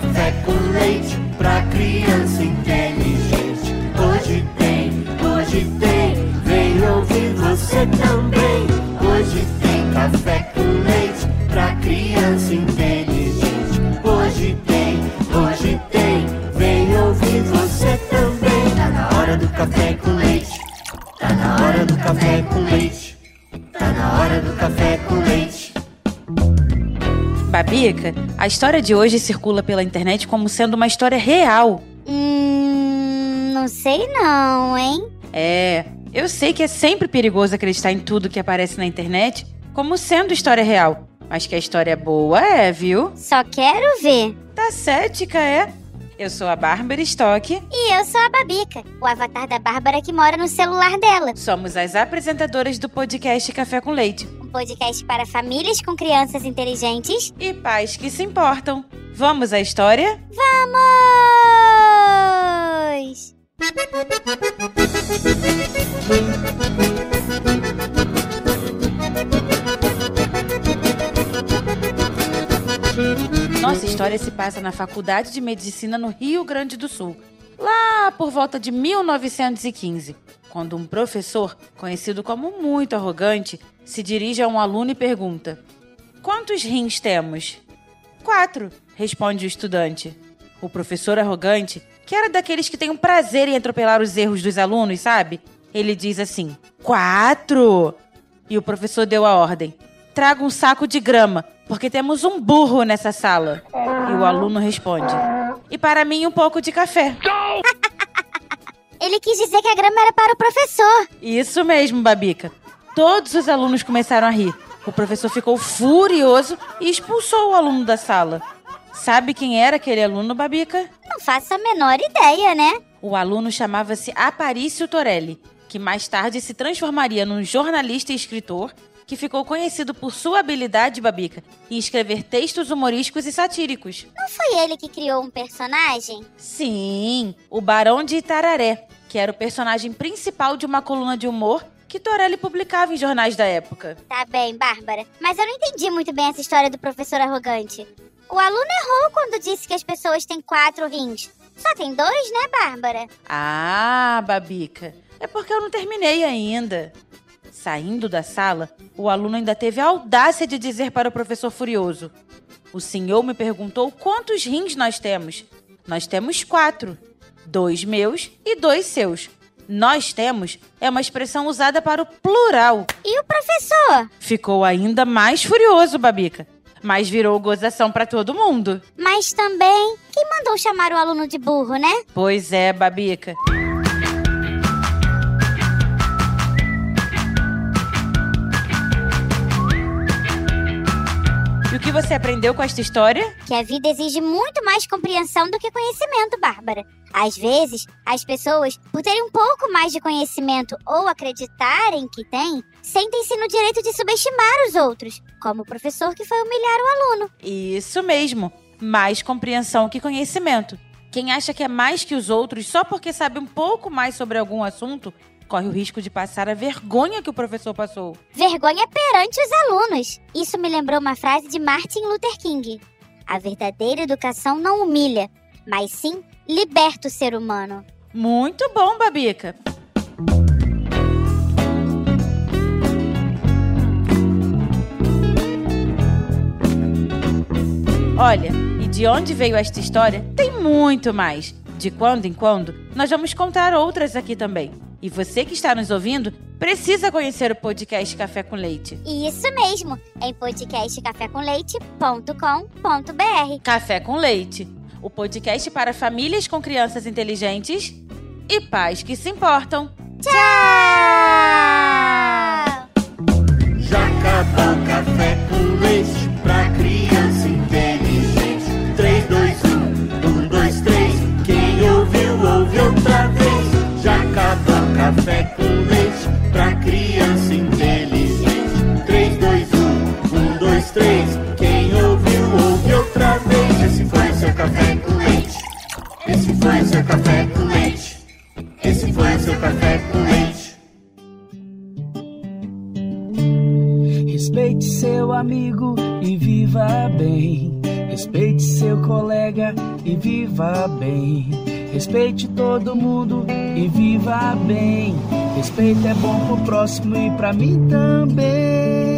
café com leite pra criança inteligente. Hoje tem, hoje tem, vem ouvir você também. Hoje tem café com leite pra criança inteligente. Babica, a história de hoje circula pela internet como sendo uma história real. Hum, não sei não, hein? É, eu sei que é sempre perigoso acreditar em tudo que aparece na internet como sendo história real. Mas que a história é boa é, viu? Só quero ver. Tá cética, é? Eu sou a Bárbara Stock. E eu sou a Babica, o avatar da Bárbara que mora no celular dela. Somos as apresentadoras do podcast Café com Leite. Podcast para famílias com crianças inteligentes. E pais que se importam. Vamos à história? Vamos! Nossa história se passa na Faculdade de Medicina no Rio Grande do Sul, lá por volta de 1915, quando um professor, conhecido como muito arrogante, se dirige a um aluno e pergunta: Quantos rins temos? Quatro, responde o estudante. O professor arrogante, que era daqueles que tem um prazer em atropelar os erros dos alunos, sabe? Ele diz assim: Quatro! E o professor deu a ordem: Traga um saco de grama, porque temos um burro nessa sala. E o aluno responde: E para mim um pouco de café. Ele quis dizer que a grama era para o professor. Isso mesmo, Babica. Todos os alunos começaram a rir. O professor ficou furioso e expulsou o aluno da sala. Sabe quem era aquele aluno, Babica? Não faço a menor ideia, né? O aluno chamava-se Aparício Torelli, que mais tarde se transformaria num jornalista e escritor que ficou conhecido por sua habilidade, Babica, em escrever textos humorísticos e satíricos. Não foi ele que criou um personagem? Sim, o Barão de Itararé, que era o personagem principal de uma coluna de humor que Torelli publicava em jornais da época. Tá bem, Bárbara. Mas eu não entendi muito bem essa história do professor arrogante. O aluno errou quando disse que as pessoas têm quatro rins. Só tem dois, né, Bárbara? Ah, Babica, é porque eu não terminei ainda. Saindo da sala, o aluno ainda teve a audácia de dizer para o professor furioso: O senhor me perguntou quantos rins nós temos. Nós temos quatro: dois meus e dois seus. Nós temos é uma expressão usada para o plural. E o professor? Ficou ainda mais furioso, Babica. Mas virou gozação para todo mundo. Mas também, quem mandou chamar o aluno de burro, né? Pois é, Babica. E o que você aprendeu com esta história? Que a vida exige muito mais compreensão do que conhecimento, Bárbara. Às vezes, as pessoas, por terem um pouco mais de conhecimento ou acreditarem que têm, sentem-se no direito de subestimar os outros, como o professor que foi humilhar o aluno. Isso mesmo. Mais compreensão que conhecimento. Quem acha que é mais que os outros só porque sabe um pouco mais sobre algum assunto, corre o risco de passar a vergonha que o professor passou. Vergonha perante os alunos. Isso me lembrou uma frase de Martin Luther King. A verdadeira educação não humilha, mas sim liberta o ser humano. Muito bom, Babica. Olha, e de onde veio esta história? Tem muito mais. De quando em quando, nós vamos contar outras aqui também. E você que está nos ouvindo, precisa conhecer o podcast Café com Leite. Isso mesmo, em podcastcafécomleite.com.br. Café com Leite, o podcast para famílias com crianças inteligentes e pais que se importam. Tchau! Café com leite. Esse foi o seu café com leite. Respeite seu amigo e viva bem. Respeite seu colega e viva bem. Respeite todo mundo e viva bem. Respeito é bom pro próximo e pra mim também.